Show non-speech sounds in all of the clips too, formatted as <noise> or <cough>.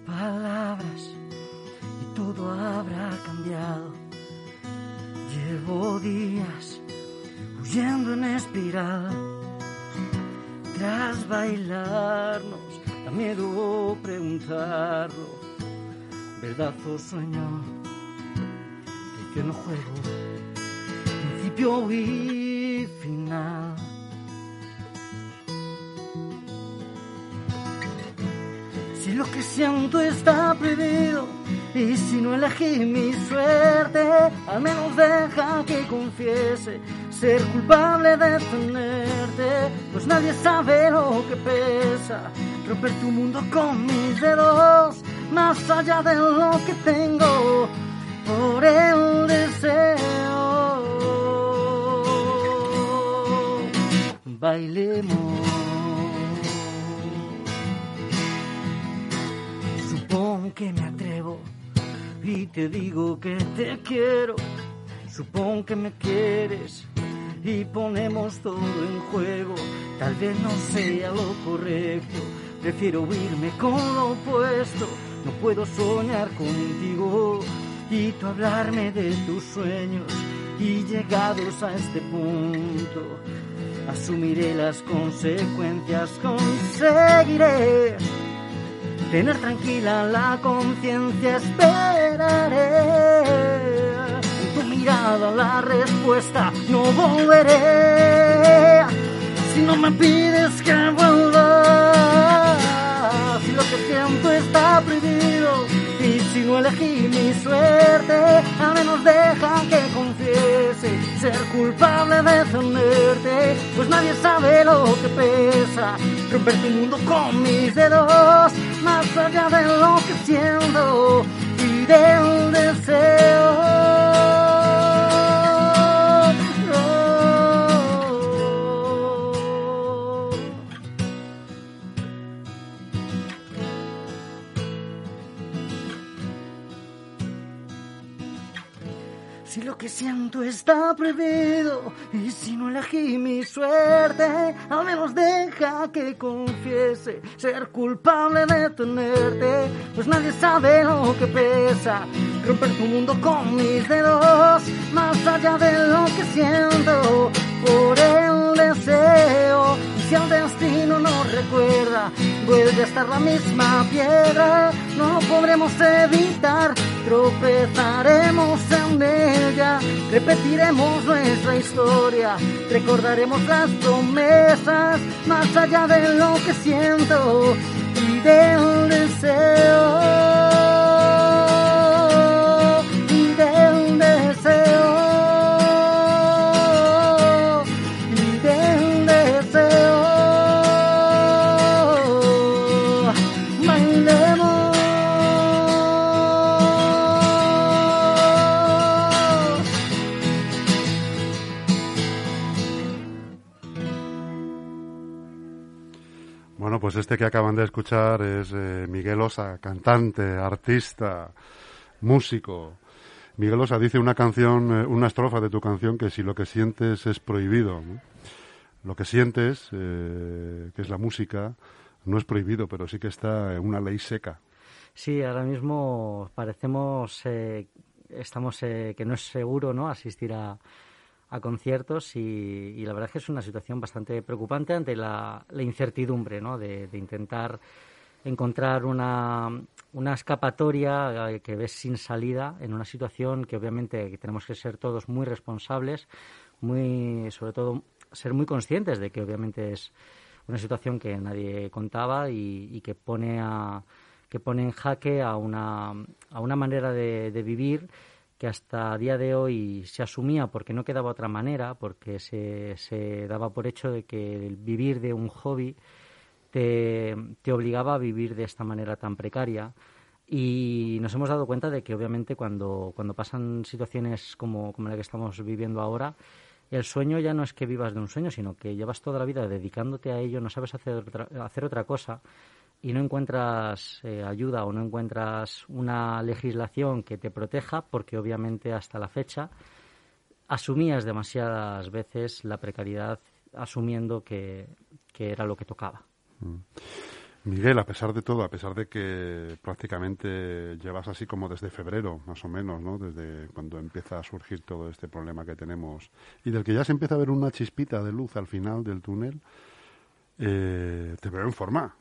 palabras y todo habrá cambiado. Llevo días huyendo en espiral. Tras bailarnos, da miedo preguntarlo. ¿Verdad o sueño? Que no juego. Principio lo que siento está prohibido y si no elegí mi suerte, al menos deja que confiese ser culpable de tenerte, pues nadie sabe lo que pesa romper tu mundo con mis dedos, más allá de lo que tengo por el deseo. Bailemos. Que me atrevo y te digo que te quiero. Supongo que me quieres y ponemos todo en juego. Tal vez no sea lo correcto, prefiero huirme con lo opuesto. No puedo soñar contigo y tú hablarme de tus sueños. Y llegados a este punto, asumiré las consecuencias, conseguiré tener tranquila la conciencia, esperaré. En tu mirada la respuesta, no volveré. Si no me pides que vuelva, si lo que siento está prohibido, y si no elegí mi suerte, al menos deja que confiese ser culpable de tenerte, pues nadie sabe lo que pesa romper tu mundo con mis dedos más allá de lo que siento y del deseo. Que siento está prohibido. Y si no elegí mi suerte, al menos deja que confiese ser culpable de tenerte, pues nadie sabe lo que pesa romper tu mundo con mis dedos, más allá de lo que siento por el deseo. Y si el destino no recuerda, vuelve a estar la misma piedra, no podremos evitar, tropezaremos en ella, repetiremos nuestra historia, recordaremos las promesas, más allá de lo que siento y del deseo. Pues este que acaban de escuchar es eh, Miguel Osa, cantante, artista, músico. Miguel Osa dice una canción, eh, una estrofa de tu canción que si lo que sientes es prohibido, lo que sientes, eh, que es la música, no es prohibido, pero sí que está en una ley seca. Sí, ahora mismo parecemos, estamos, que no es seguro, ¿no? Asistir a, a conciertos y, la verdad es que es una situación bastante preocupante ante la, incertidumbre ¿no? de, intentar encontrar una, escapatoria eh, que ves sin salida en una situación que obviamente tenemos que ser todos muy responsables, muy sobre todo ser muy conscientes de que obviamente es una situación que nadie contaba y, que pone a que pone en jaque a una, a una manera de vivir que hasta día de hoy se asumía porque no quedaba otra manera, porque se, se daba por hecho de que el vivir de un hobby te, te, obligaba a vivir de esta manera tan precaria. Y nos hemos dado cuenta de que obviamente cuando, cuando pasan situaciones como, como la que estamos viviendo ahora, el sueño ya no es que vivas de un sueño, sino que llevas toda la vida dedicándote a ello, no sabes hacer hacer otra cosa y no encuentras eh, ayuda o no encuentras una legislación que te proteja, porque obviamente hasta la fecha asumías demasiadas veces la precariedad asumiendo que, era lo que tocaba. Mm. Miguel, a pesar de todo, a pesar de que prácticamente llevas así como desde febrero, más o menos, ¿no? Desde cuando empieza a surgir todo este problema que tenemos y del que ya se empieza a ver una chispita de luz al final del túnel, eh, te veo en forma.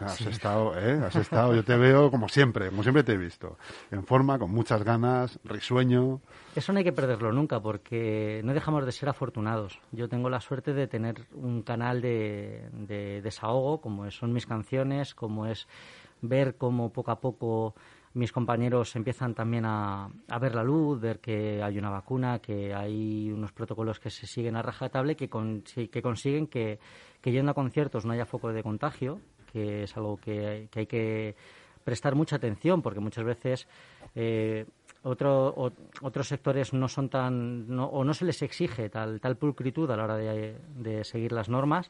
Has estado, ¿eh? Has estado, yo te veo como siempre, como siempre te he visto. En forma, con muchas ganas, risueño. Eso no hay que perderlo nunca porque no dejamos de ser afortunados. Yo tengo la suerte de tener un canal de, de desahogo, como son mis canciones, como es ver cómo poco a poco mis compañeros empiezan también a, a, ver la luz, ver que hay una vacuna, que hay unos protocolos que se siguen a rajatabla que, que consiguen que, que yendo a conciertos no haya foco de contagio, que es algo que, hay que prestar mucha atención porque muchas veces eh, otro, otros sectores no son tan o no se les exige tal, tal pulcritud a la hora de, seguir las normas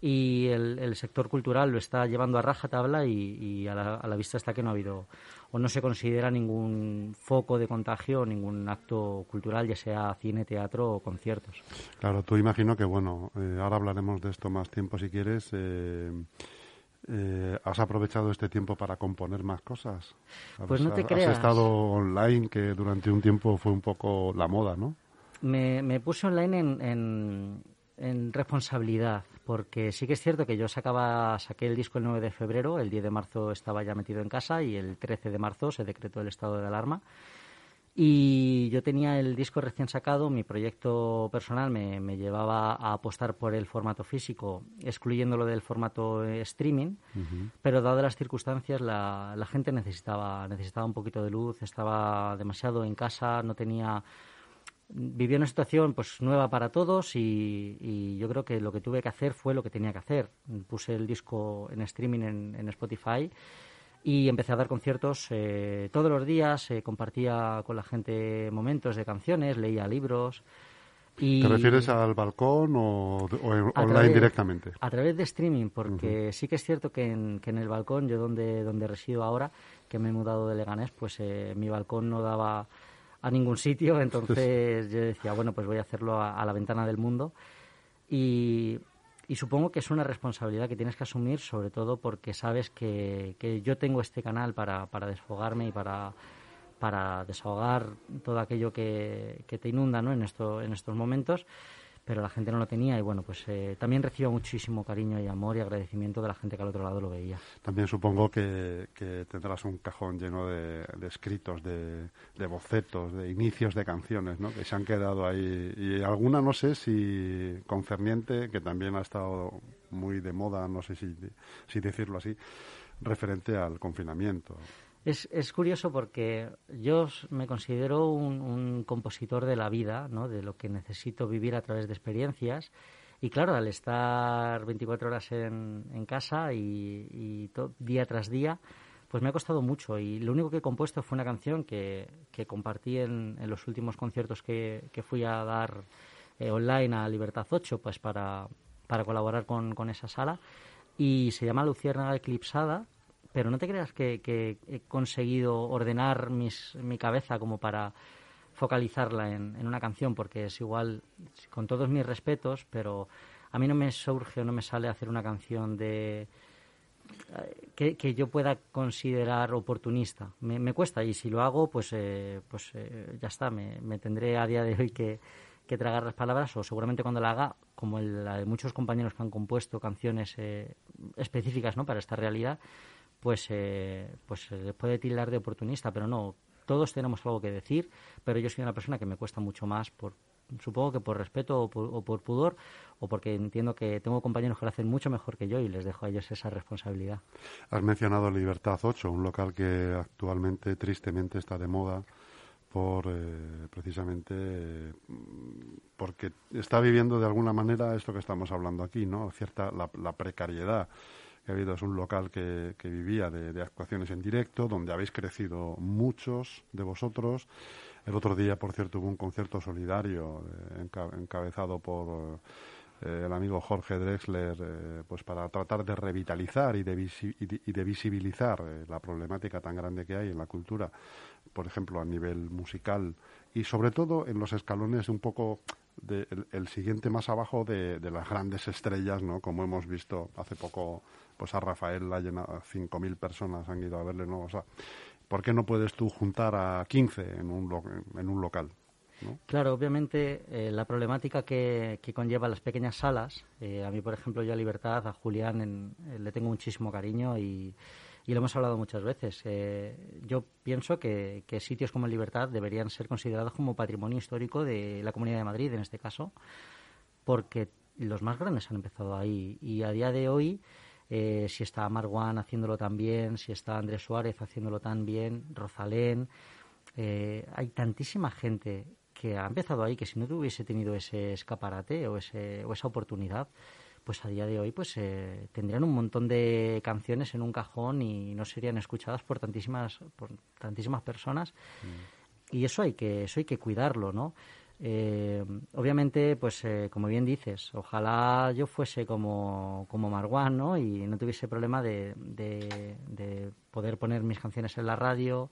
y el, sector cultural lo está llevando a raja tabla y, a, la, a, la, vista está que no ha habido o no se considera ningún foco de contagio ningún acto cultural, ya sea cine, teatro o conciertos. Claro, tú imagino que, bueno, eh, ahora hablaremos de esto más tiempo si quieres. Eh, eh, ¿Has aprovechado este tiempo para componer más cosas? Pues no te creas. Has estado online, que durante un tiempo fue un poco la moda, ¿no? Me, puse online en, en, responsabilidad, porque sí que es cierto que yo sacaba, saqué el disco el 9 de febrero, el 10 de marzo estaba ya metido en casa y el 13 de marzo se decretó el estado de alarma. Y yo tenía el disco recién sacado, mi proyecto personal me, me llevaba a apostar por el formato físico, excluyéndolo del formato streaming, pero dadas las circunstancias la, la, gente necesitaba, necesitaba un poquito de luz, estaba demasiado en casa, no tenía... Vivía una situación pues nueva para todos y, y, yo creo que lo que tuve que hacer fue lo que tenía que hacer. Puse el disco en streaming en, en Spotify y empecé a dar conciertos eh, todos los días, eh, compartía con la gente momentos de canciones, leía libros. Y ¿Te refieres al balcón o, online directamente? A través de streaming, porque sí que es cierto que en, que en el balcón, yo donde, donde resido ahora, que me he mudado de Leganés, pues eh, mi balcón no daba a ningún sitio, <laughs> entonces yo decía, bueno, pues voy a hacerlo a, a la ventana del mundo. Y y supongo que es una responsabilidad que tienes que asumir, sobre todo porque sabes que, yo tengo este canal para, desfogarme y para, para desahogar todo aquello que, te inunda ¿no? en estos momentos pero la gente no lo tenía y bueno, pues eh, también recibo muchísimo cariño y amor y agradecimiento de la gente que al otro lado lo veía. También supongo que, tendrás un cajón lleno de, escritos, de, bocetos, de inicios de canciones, ¿no? Que se han quedado ahí y alguna no sé si concerniente, que también ha estado muy de moda, no sé si, si decirlo así, referente al confinamiento. Es, es curioso porque yo me considero un, compositor de la vida, ¿no? de lo que necesito vivir a través de experiencias. Y claro, al estar 24 horas en, en casa y, día tras día, pues me ha costado mucho. Y lo único que he compuesto fue una canción que, que compartí en, en, los últimos conciertos que, que fui a dar eh, online a Libertad 8, pues para, para colaborar con, con esa sala. Y se llama Luciérnaga Eclipsada pero no te creas que, he conseguido ordenar mis, mi cabeza como para focalizarla en, una canción, porque es igual, con todos mis respetos, pero a mí no me surge o no me sale hacer una canción de que, yo pueda considerar oportunista. Me, cuesta y si lo hago, pues, eh, pues eh, ya está, me, me, tendré a día de hoy que, que, tragar las palabras o seguramente cuando la haga, como la de muchos compañeros que han compuesto canciones eh, específicas ¿no? para esta realidad, pues, eh, pues se le puede tildar de oportunista, pero no, todos tenemos algo que decir, pero yo soy una persona que me cuesta mucho más por supongo que por respeto o por, pudor o porque entiendo que tengo compañeros que lo hacen mucho mejor que yo y les dejo a ellos esa responsabilidad. Has mencionado Libertad 8, un local que actualmente tristemente está de moda por eh, precisamente porque está viviendo de alguna manera esto que estamos hablando aquí, ¿no? Cierta la precariedad habido es un local que, vivía de, actuaciones en directo, donde habéis crecido muchos de vosotros. El otro día, por cierto, hubo un concierto solidario eh, encabezado por eh, el amigo Jorge Drexler, eh, pues para tratar de revitalizar y de, y de, visibilizar la problemática tan grande que hay en la cultura, por ejemplo, a nivel musical y sobre todo en los escalones un poco el, siguiente más abajo de, las grandes estrellas, ¿no? Como hemos visto hace poco, pues a Rafael la ha llenado, 5.000 personas han ido a verle, ¿no? O sea, ¿por qué no puedes tú juntar a 15 en un, en un local? Claro, obviamente eh, la problemática que, que, conlleva las pequeñas salas, eh, a mí, por ejemplo, yo a Libertad, a Julián, eh, le tengo muchísimo cariño y, y, lo hemos hablado muchas veces. yo pienso que, que, sitios como Libertad deberían ser considerados como patrimonio histórico de la Comunidad de Madrid, en este caso, porque los más grandes han empezado ahí y a día de hoy... si está Marwan haciéndolo tan bien, si está Andrés Suárez haciéndolo tan bien, Rosalén, hay tantísima gente que ha empezado ahí, que si no hubiese tenido ese escaparate o, ese, o esa oportunidad, pues a día de hoy pues eh, tendrían un montón de canciones en un cajón y no serían escuchadas por tantísimas por tantísimas personas mm. y eso hay que eso hay que cuidarlo no eh, obviamente pues eh, como bien dices ojalá yo fuese como como Marwan no y no tuviese problema de, de, de poder poner mis canciones en la radio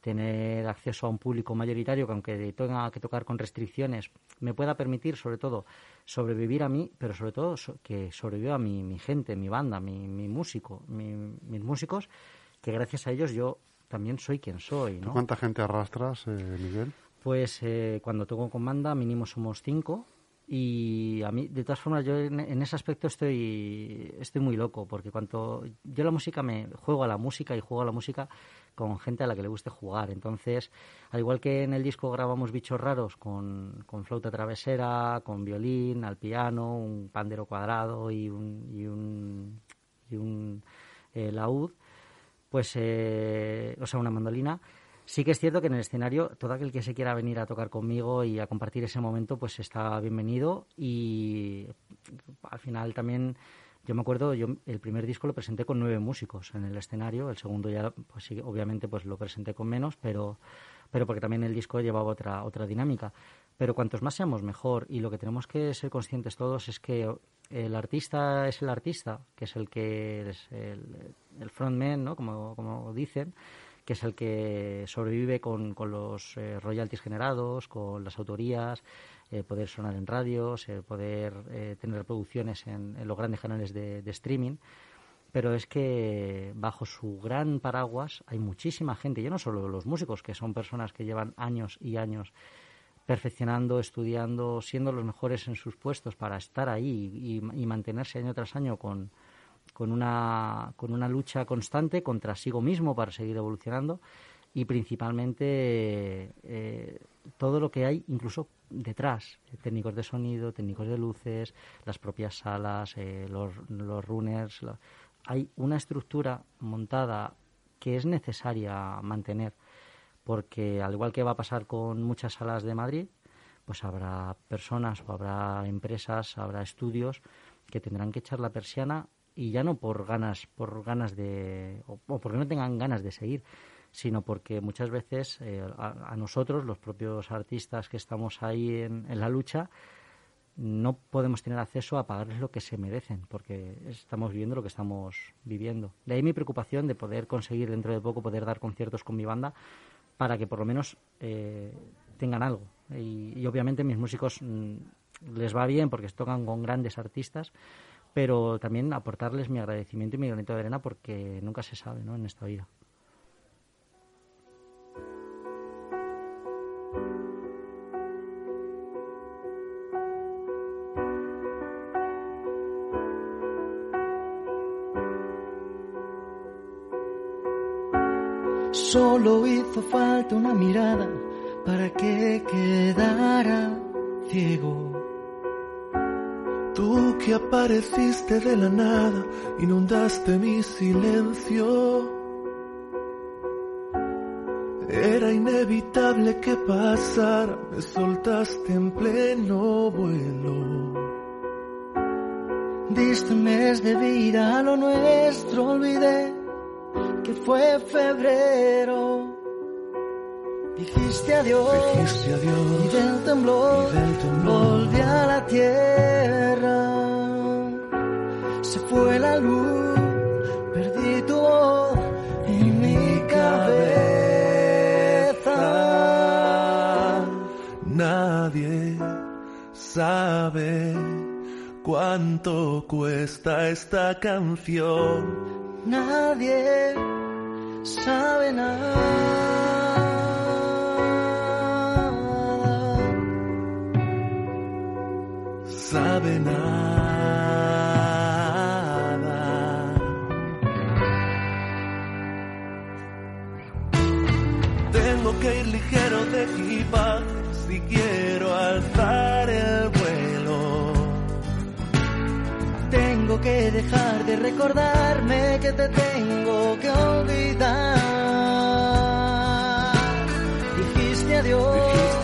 tener acceso a un público mayoritario que aunque tenga que tocar con restricciones me pueda permitir sobre todo sobrevivir a mí pero sobre todo que sobreviva mi, mi gente mi banda mi, mi músico mis músicos que gracias a ellos yo también soy quien soy. ¿cuánta gente arrastras eh, Miguel? Pues eh, cuando toco con banda mínimo somos cinco y a mí de todas formas yo en, ese aspecto estoy estoy muy loco porque cuando yo la música me juego a la música y juego a la música con gente a la que le guste jugar. Entonces, al igual que en el disco grabamos bichos raros con, con flauta travesera, con violín, al piano, un pandero cuadrado y un, y un, y un eh, laúd, pues, eh, o sea, una mandolina, Sí que es cierto que en el escenario todo aquel que se quiera venir a tocar conmigo y a compartir ese momento pues está bienvenido y al final también yo me acuerdo, yo el primer disco lo presenté con nueve músicos en el escenario, el segundo ya, pues obviamente, pues lo presenté con menos, pero, pero porque también el disco llevaba otra, otra dinámica. Pero cuantos más seamos mejor y lo que tenemos que ser conscientes todos es que el artista es el artista, que es el que es el, el frontman, ¿no? Como, como dicen, que es el que sobrevive con, con los eh, royalties generados, con las autorías, eh, poder sonar en radios, eh, poder eh, tener reproducciones en, los grandes canales de, streaming. Pero es que bajo su gran paraguas hay muchísima gente, ya no solo los músicos, que son personas que llevan años y años perfeccionando, estudiando, siendo los mejores en sus puestos para estar ahí y, mantenerse año tras año con, con, una, con una lucha constante contra sí mismo para seguir evolucionando y principalmente eh, todo lo que hay incluso detrás, técnicos de sonido, técnicos de luces, las propias salas, eh, los, los runners. Hay una estructura montada que es necesaria mantener, porque al igual que va a pasar con muchas salas de Madrid, pues habrá personas o habrá empresas, habrá estudios que tendrán que echar la persiana y ya no por ganas, por ganas de, o porque no tengan ganas de seguir, sino porque muchas veces eh, a, nosotros, los propios artistas que estamos ahí en, la lucha, no podemos tener acceso a pagarles lo que se merecen, porque estamos viviendo lo que estamos viviendo. De ahí mi preocupación de poder conseguir dentro de poco poder dar conciertos con mi banda para que por lo menos eh, tengan algo. Y, y, obviamente mis músicos mm, les va bien porque tocan con grandes artistas, pero también aportarles mi agradecimiento y mi granito de arena porque nunca se sabe ¿no? en esta vida. Solo hizo falta una mirada para que quedara ciego. Tú que apareciste de la nada, inundaste mi silencio. Era inevitable que pasara, me soltaste en pleno vuelo. Diste un mes de vida a lo nuestro, olvidé que fue febrero. Dijiste adiós, Dijiste adiós y del temblor, y del temblor volví a la tierra. Se fue la luz, perdí tu voz y mi cabeza. Nadie sabe cuánto cuesta esta canción. Nadie sabe nada. Sabe nada. Tengo que ir ligero de equipaje si quiero alzar el vuelo. Tengo que dejar de recordarme que te tengo que olvidar. Dijiste adiós,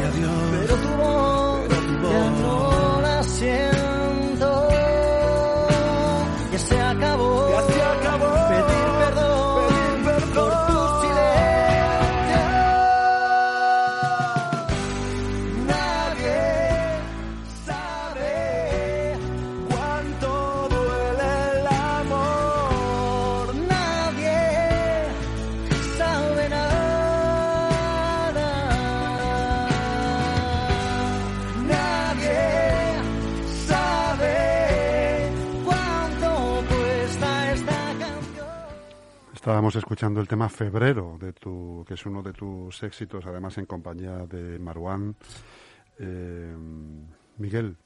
escuchando el tema Febrero, de tu, que es uno de tus éxitos, además en compañía de Marwan. Eh, Miguel,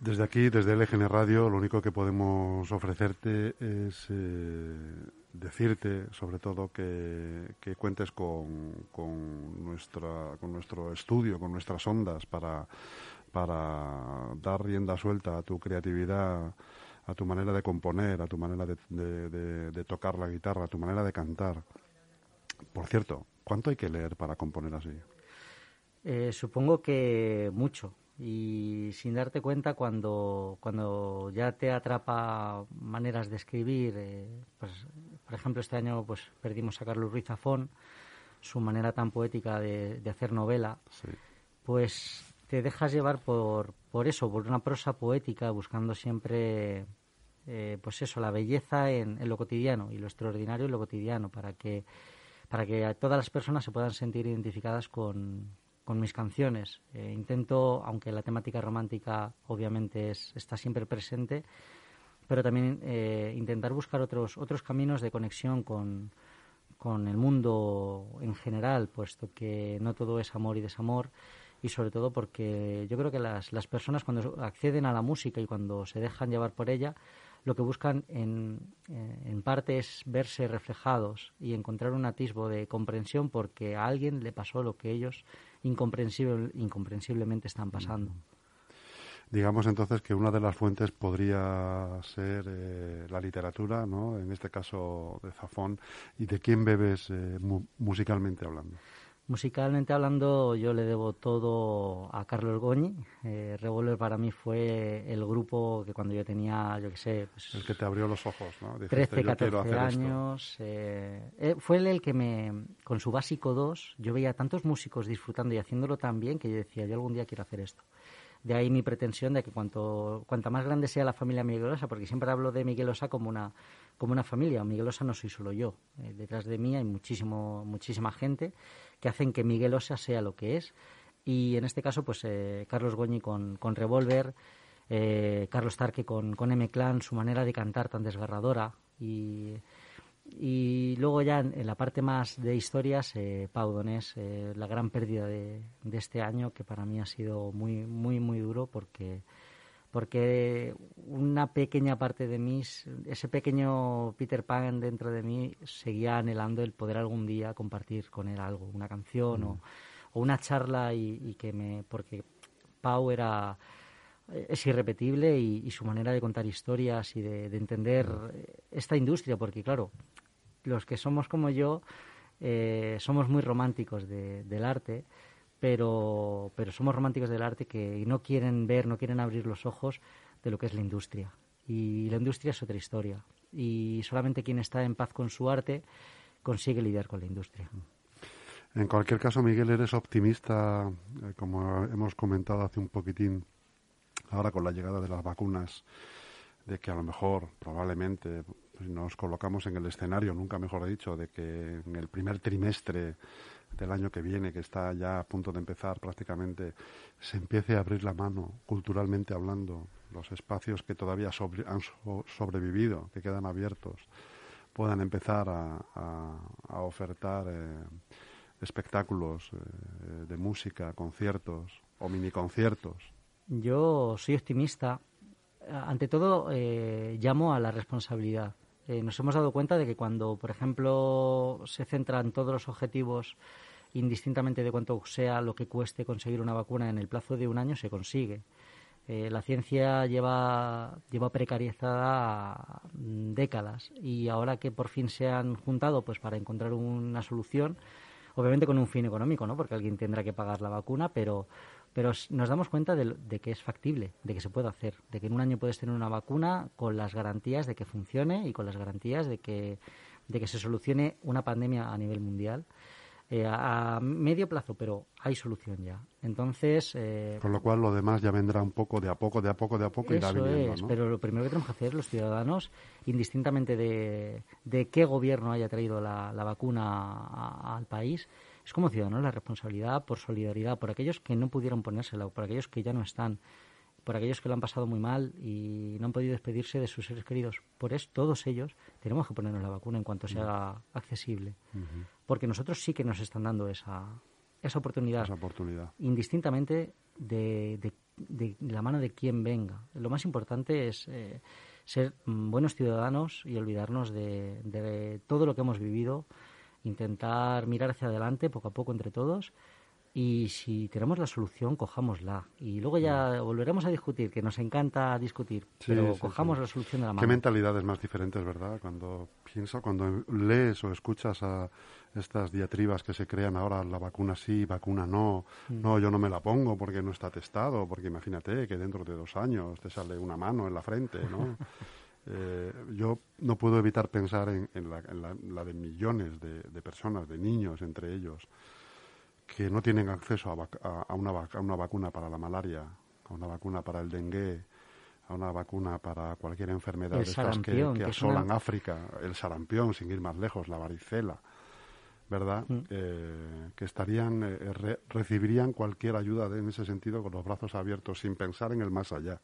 desde aquí, desde LGN Radio, lo único que podemos ofrecerte es eh, decirte, sobre todo, que, que cuentes con, con, nuestra, con nuestro estudio, con nuestras ondas para, para dar rienda suelta a tu creatividad, a tu manera de componer, a tu manera de, de- de- de tocar la guitarra, a tu manera de cantar. Por cierto, ¿cuánto hay que leer para componer así? Eh, supongo que mucho. Y sin darte cuenta, cuando, cuando ya te atrapa maneras de escribir, eh, pues, por ejemplo, este año pues perdimos a Carlos Ruiz Zafón, su manera tan poética de, de hacer novela, Sí. pues te dejas llevar por, por eso, por una prosa poética, buscando siempre, eh, pues eso, la belleza en, lo cotidiano y lo extraordinario en lo cotidiano, para que, para que todas las personas se puedan sentir identificadas con, con mis canciones. Eh, intento, aunque la temática romántica obviamente es, está siempre presente, pero también eh, intentar buscar otros, otros caminos de conexión con, con el mundo en general, puesto que no todo es amor y desamor, y sobre todo porque yo creo que las, las personas cuando acceden a la música y cuando se dejan llevar por ella, lo que buscan en, eh, en parte es verse reflejados y encontrar un atisbo de comprensión porque a alguien le pasó lo que ellos incomprensible, incomprensiblemente están pasando. Digamos entonces que una de las fuentes podría ser eh, la literatura, ¿no? En este caso de Zafón. ¿Y de quién bebes eh, mu- musicalmente hablando? Musicalmente hablando, yo le debo todo a Carlos Goñi. Eh, Revolver para mí fue el grupo que cuando yo tenía, yo qué sé, pues, El que te abrió los ojos, ¿no? Dijiste, 13, "Yo quiero 14 hacer esto". años. eh, eh, fue él el que me, con su básico 2, yo veía tantos músicos disfrutando y haciéndolo tan bien que yo decía, yo algún día quiero hacer esto. De ahí mi pretensión de que cuanto cuanta más grande sea la familia Miguelosa, porque siempre hablo de Miguelosa como una como una familia. Miguelosa no soy solo yo. Eh, detrás de mí hay muchísimo muchísima gente que hacen que Miguelosa sea lo que es. Y en este caso, pues eh, Carlos Goñi con, con Revolver, eh, Carlos Tarque con, con M-Clan, su manera de cantar tan desgarradora. Y, y luego ya en, la parte más de historias, eh, Pau Donés, eh, la gran pérdida de, este año, que para mí ha sido muy, muy, muy duro porque porque una pequeña parte de mí, ese pequeño Peter Pan dentro de mí, seguía anhelando el poder algún día compartir con él algo, una canción o, una charla y, que me, porque Pau era es irrepetible y, su manera de contar historias y de, de entender esta industria, porque claro, los que somos como yo eh, somos muy románticos de- del arte, pero, pero somos románticos del arte que no quieren ver, no quieren abrir los ojos de lo que es la industria. Y la industria es otra historia. Y solamente quien está en paz con su arte consigue lidiar con la industria. En cualquier caso, Miguel, eres optimista, eh, como hemos comentado hace un poquitín, ahora con la llegada de las vacunas, de que a lo mejor, probablemente, nos colocamos en el escenario, nunca mejor dicho, de que en el primer trimestre del año que viene, que está ya a punto de empezar prácticamente, se empiece a abrir la mano, culturalmente hablando, los espacios que todavía han sobrevivido, que quedan abiertos, puedan empezar a, ofertar eh, espectáculos eh, de música, conciertos o mini conciertos. Yo soy optimista. Ante todo, eh, llamo a la responsabilidad. Nos hemos dado cuenta de que cuando, por ejemplo, se centran todos los objetivos indistintamente de cuánto sea lo que cueste conseguir una vacuna en el plazo de un año, se consigue. Eh, la ciencia lleva, lleva precarizada décadas y ahora que por fin se han juntado pues para encontrar una solución, obviamente con un fin económico, ¿no? porque alguien tendrá que pagar la vacuna, pero, pero nos damos cuenta de, de, que es factible, de que se puede hacer, de que en un año puedes tener una vacuna con las garantías de que funcione y con las garantías de que, de que se solucione una pandemia a nivel mundial. Eh, a, medio plazo, pero hay solución ya. Entonces. Eh, Con lo cual, lo demás ya vendrá un poco de a poco, de a poco, de a poco irá viniendo, es, pero lo primero que tenemos que hacer los ciudadanos, indistintamente de, de qué gobierno haya traído la, vacuna al país, es como ciudadanos la responsabilidad por solidaridad, por aquellos que no pudieron ponérsela, por aquellos que ya no están por aquellos que lo han pasado muy mal y no han podido despedirse de sus seres queridos. Por eso, todos ellos tenemos que ponernos la vacuna en cuanto sea accesible. Porque nosotros sí que nos están dando esa, esa oportunidad. Esa oportunidad. Indistintamente de, de, la mano de quien venga. Lo más importante es eh, ser buenos ciudadanos y olvidarnos de, de todo lo que hemos vivido, intentar mirar hacia adelante poco a poco entre todos y si tenemos la solución, cojámosla. Y luego ya volveremos a discutir, que nos encanta discutir, pero cojamos la solución de la mano. Qué mentalidades más diferentes, ¿verdad? Cuando pienso, cuando lees o escuchas a estas diatribas que se crean ahora, la vacuna sí, vacuna no, mm. no, yo no me la pongo porque no está testado, porque imagínate que dentro de dos años te sale una mano en la frente, ¿no? <laughs> Eh, yo no puedo evitar pensar en, la, de millones de personas, de niños entre ellos, que no tienen acceso a, una, una, vacuna para la malaria, a una vacuna para el dengue, a una vacuna para cualquier enfermedad de estas que, asolan África, el sarampión, sin ir más lejos, la varicela, ¿verdad? Mm. Eh, que estarían, eh, recibirían cualquier ayuda en ese sentido con los brazos abiertos, sin pensar en el más allá.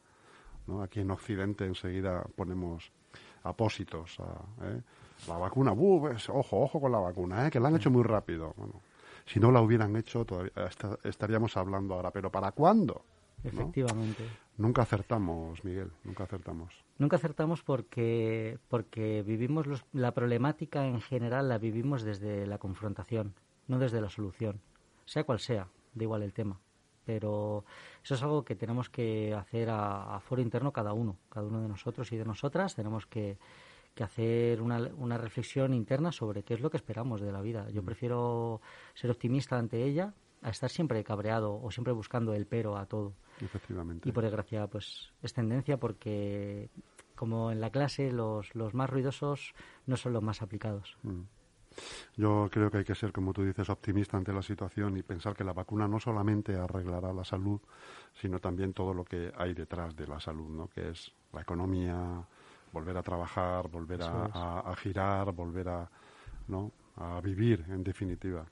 ¿No? Aquí en Occidente enseguida ponemos apósitos a ¿eh? la vacuna, ojo, ojo con la vacuna, que la han hecho muy rápido. Bueno, si no la hubieran hecho, todavía estaríamos hablando ahora. ¿Pero para cuándo? Efectivamente. Nunca acertamos, Miguel, nunca acertamos. Nunca acertamos porque, porque vivimos la problemática en general, la vivimos desde la confrontación, no desde la solución. Sea cual sea, da igual el tema. Pero eso es algo que tenemos que hacer a, a foro interno cada uno, cada uno de nosotros y de nosotras. Tenemos que, que hacer una, una, reflexión interna sobre qué es lo que esperamos de la vida. Yo mm. prefiero ser optimista ante ella a estar siempre cabreado o siempre buscando el pero a todo. Efectivamente. Y por desgracia, pues es tendencia porque, como en la clase, los, los más ruidosos no son los más aplicados. Mm. Yo creo que hay que ser, como tú dices, optimista ante la situación y pensar que la vacuna no solamente arreglará la salud, sino también todo lo que hay detrás de la salud, ¿no? que es la economía, volver a trabajar, volver a, girar, volver a, ¿no? a vivir, en definitiva.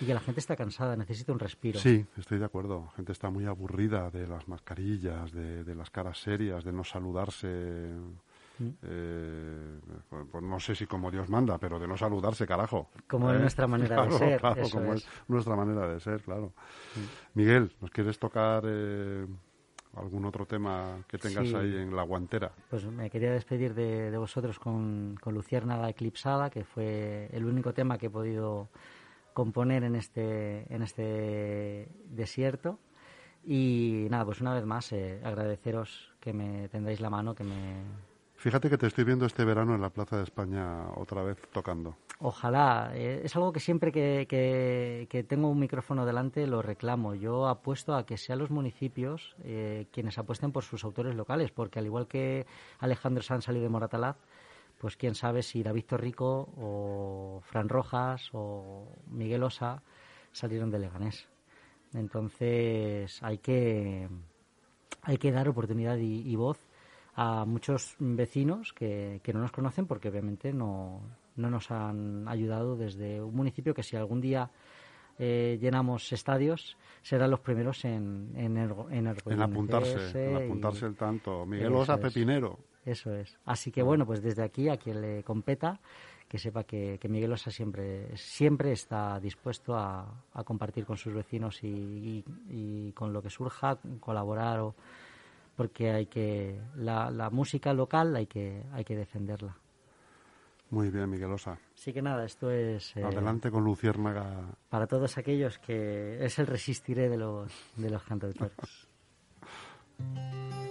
Y que la gente está cansada, necesita un respiro. Sí, estoy de acuerdo. La gente está muy aburrida de las mascarillas, de, las caras serias, de no saludarse. Mm. Eh, pues no sé si como Dios manda, pero de no saludarse, carajo. Como es ¿Eh? nuestra manera de <laughs> ser. Claro, como es. nuestra manera de ser, claro. Mm. Miguel, ¿nos quieres tocar eh, algún otro tema que tengas ahí en la guantera. Pues me quería despedir de, vosotros con, con Luciérnaga Eclipsada, que fue el único tema que he podido componer en este, en este desierto. Y nada, pues una vez más eh, agradeceros que me tendréis la mano, que me Fíjate que te estoy viendo este verano en la Plaza de España otra vez tocando. Ojalá. Eh, es algo que siempre que, que, tengo un micrófono delante lo reclamo. Yo apuesto a que sean los municipios eh, quienes apuesten por sus autores locales, porque al igual que Alejandro Sanz salió de Moratalaz, pues quién sabe si David Torrico o Fran Rojas o Miguel Osa salieron de Leganés. Entonces hay que, hay que dar oportunidad y voz a muchos vecinos que, que no nos conocen porque obviamente no, no nos han ayudado desde un municipio que si algún día eh, llenamos estadios, serán los primeros en, en, en, apuntarse, en apuntarse el tanto. Miguel Osa Pepinero. Eso es. Así que bueno, pues desde aquí a quien le competa, que sepa que, Miguel Osa siempre, siempre está dispuesto a, compartir con sus vecinos y, y, con lo que surja, colaborar o porque hay que la, la música local hay que hay que defenderla. Muy bien, Miguelosa. Sí que nada, esto es... Eh, Adelante con Luciérnaga. Para todos aquellos que es el resistiré de los, de los cantautores. <laughs>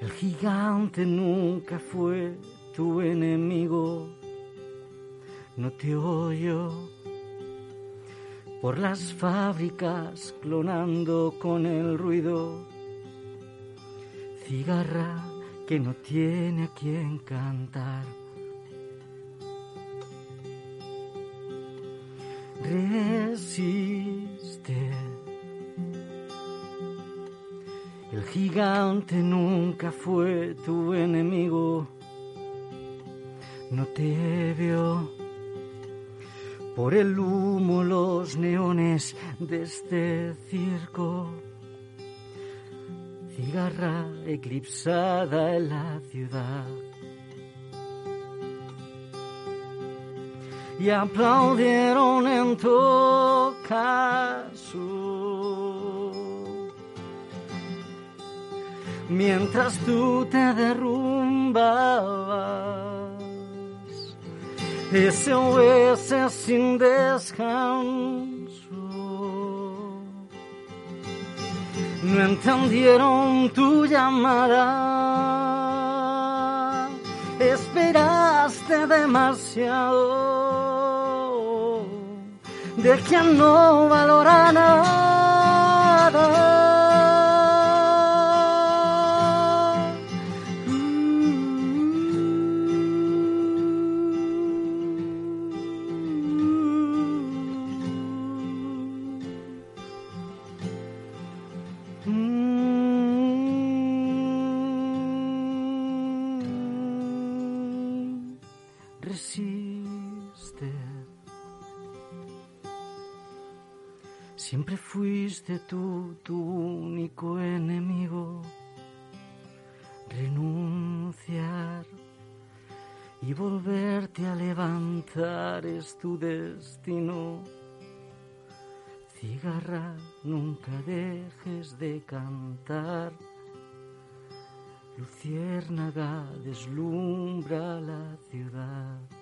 El gigante nunca fue tu enemigo, no te oyo por las fábricas clonando con el ruido. Cigarra que no tiene a quien cantar. Nunca fue tu enemigo, no te veo por el humo, los neones de este circo. Cigarra eclipsada en la ciudad. Y aplaudieron en tu caso mientras tú te derrumbabas. SOS sin descanso. No entendieron tu llamada. Esperaste demasiado de quien no valora nada. Fuiste tú tu único enemigo. Renunciar y volverte a levantar es tu destino. Cigarra, nunca dejes de cantar. Luciérnaga deslumbra la ciudad.